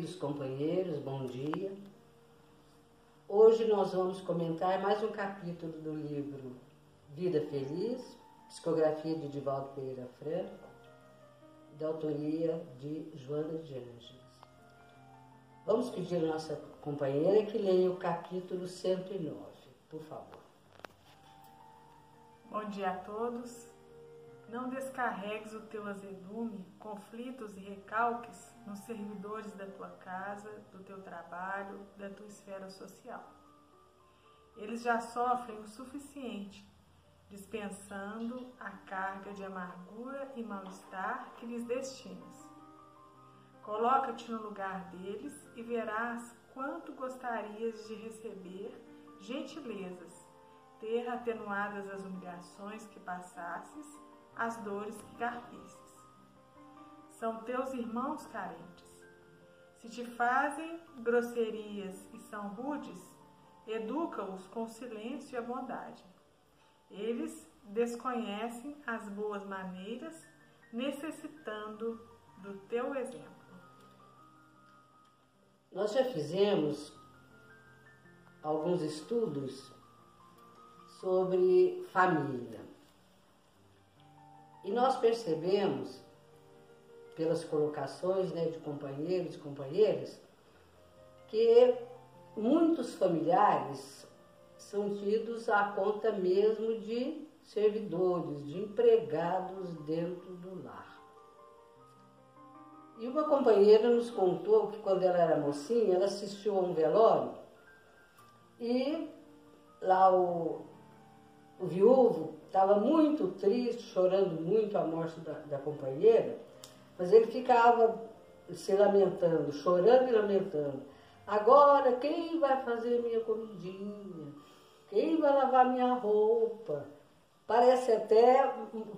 Queridos companheiros, bom dia. Hoje nós vamos comentar mais um capítulo do livro Vida Feliz, psicografia de Divaldo Pereira Franco, da autoria de Joana de Ângeles. Vamos pedir à nossa companheira que leia o capítulo 109, por favor. Bom dia a todos. Não descarregues o teu azedume, conflitos e recalques nos servidores da tua casa, do teu trabalho, da tua esfera social. Eles já sofrem o suficiente, dispensando a carga de amargura e mal-estar que lhes destinas. Coloca-te no lugar deles e verás quanto gostarias de receber gentilezas, ter atenuadas as humilhações que passasses as dores que carpistes. São teus irmãos carentes. Se te fazem grosserias e são rudes, educa-os com silêncio e a bondade. Eles desconhecem as boas maneiras, necessitando do teu exemplo. Nós já fizemos alguns estudos sobre família. E nós percebemos, pelas colocações né, de companheiros e companheiras, que muitos familiares são tidos à conta mesmo de servidores, de empregados dentro do lar. E uma companheira nos contou que quando ela era mocinha, ela assistiu a um velório e lá o, o viúvo estava muito triste, chorando muito a morte da, da companheira, mas ele ficava se lamentando, chorando e lamentando. Agora, quem vai fazer minha comidinha? Quem vai lavar minha roupa? Parece até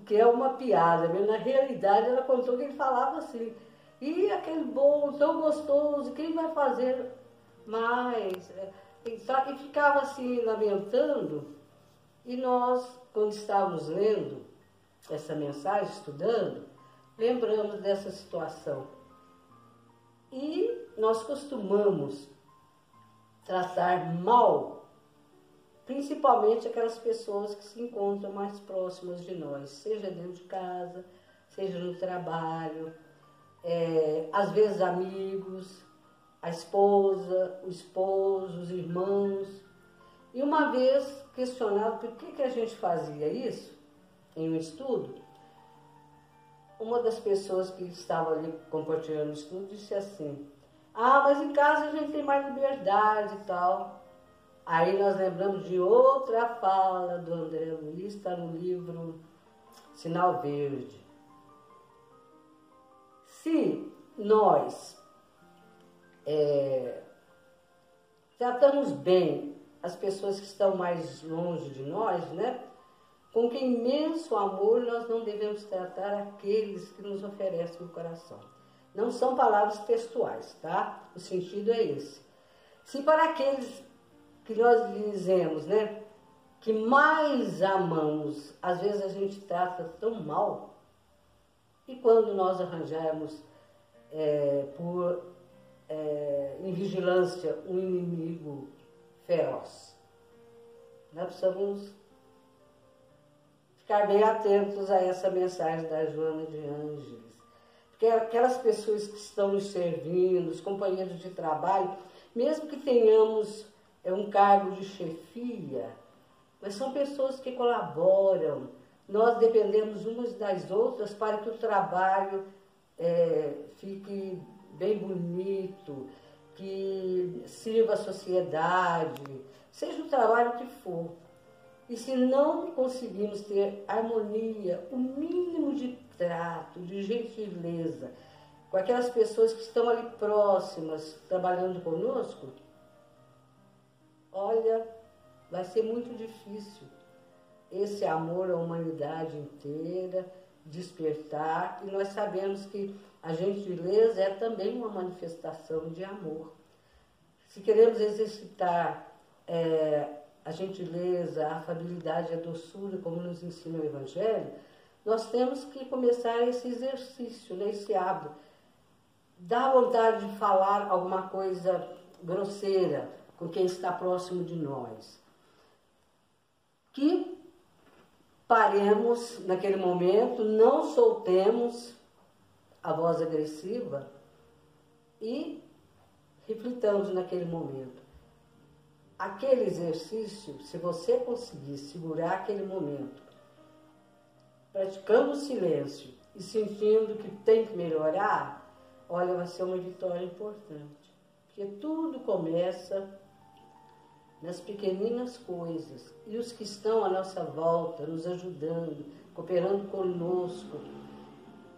que é uma piada, mas na realidade ela contou que ele falava assim. E aquele bolo tão gostoso, quem vai fazer mais? E ficava assim lamentando. E nós, quando estávamos lendo essa mensagem, estudando, lembramos dessa situação. E nós costumamos tratar mal, principalmente aquelas pessoas que se encontram mais próximas de nós, seja dentro de casa, seja no trabalho, é, às vezes amigos, a esposa, o esposo, os irmãos. E uma vez questionado por que, que a gente fazia isso, em um estudo, uma das pessoas que estava ali compartilhando o estudo disse assim, ah, mas em casa a gente tem mais liberdade e tal. Aí nós lembramos de outra fala do André Luiz, está no livro Sinal Verde. Se nós é, tratamos bem as pessoas que estão mais longe de nós, né? Com que imenso amor nós não devemos tratar aqueles que nos oferecem o coração. Não são palavras textuais, tá? O sentido é esse. Se para aqueles que nós dizemos, né, que mais amamos, às vezes a gente trata tão mal, e quando nós arranjarmos é, por é, em vigilância um inimigo feroz. Nós precisamos ficar bem atentos a essa mensagem da Joana de Ângeles. Porque aquelas pessoas que estão nos servindo, os companheiros de trabalho, mesmo que tenhamos é, um cargo de chefia, mas são pessoas que colaboram. Nós dependemos umas das outras para que o trabalho é, fique bem bonito, que sirva a sociedade, seja o trabalho que for. E se não conseguimos ter harmonia, o mínimo de trato, de gentileza, com aquelas pessoas que estão ali próximas, trabalhando conosco, olha, vai ser muito difícil esse amor à humanidade inteira despertar, e nós sabemos que a gentileza é também uma manifestação de amor. Se queremos exercitar é, a gentileza, a afabilidade, a doçura, como nos ensina o Evangelho, nós temos que começar esse exercício, né, esse hábito dá vontade de falar alguma coisa grosseira com quem está próximo de nós. Que paremos naquele momento, não soltemos a voz agressiva e reflitamos naquele momento. Aquele exercício, se você conseguir segurar aquele momento, praticando o silêncio e sentindo que tem que melhorar, olha, vai ser uma vitória importante. Porque tudo começa nas pequeninas coisas. E os que estão à nossa volta, nos ajudando, cooperando conosco,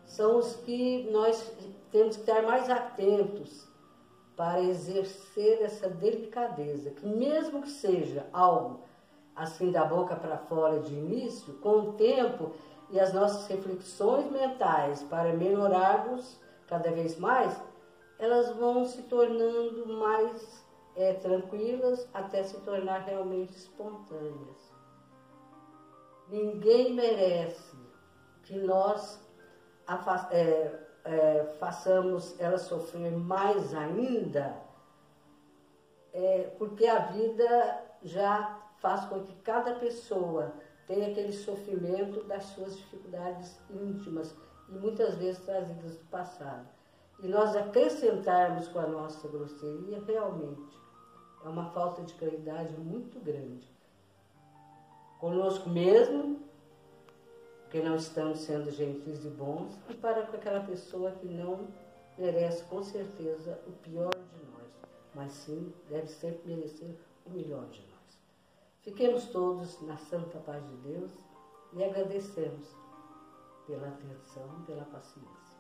são os que nós temos que estar mais atentos para exercer essa delicadeza, que mesmo que seja algo assim da boca para fora de início, com o tempo e as nossas reflexões mentais para melhorarmos cada vez mais, elas vão se tornando mais é, tranquilas até se tornar realmente espontâneas. Ninguém merece que nós é, é, façamos ela sofrer mais ainda, é, porque a vida já faz com que cada pessoa tenha aquele sofrimento das suas dificuldades íntimas e muitas vezes trazidas do passado. E nós acrescentarmos com a nossa grosseria, realmente, é uma falta de caridade muito grande. Conosco mesmo, que não estamos sendo gentis e bons, e para aquela pessoa que não merece com certeza o pior de nós, mas sim deve sempre merecer o melhor de nós. Fiquemos todos na santa paz de Deus e agradecemos pela atenção, pela paciência.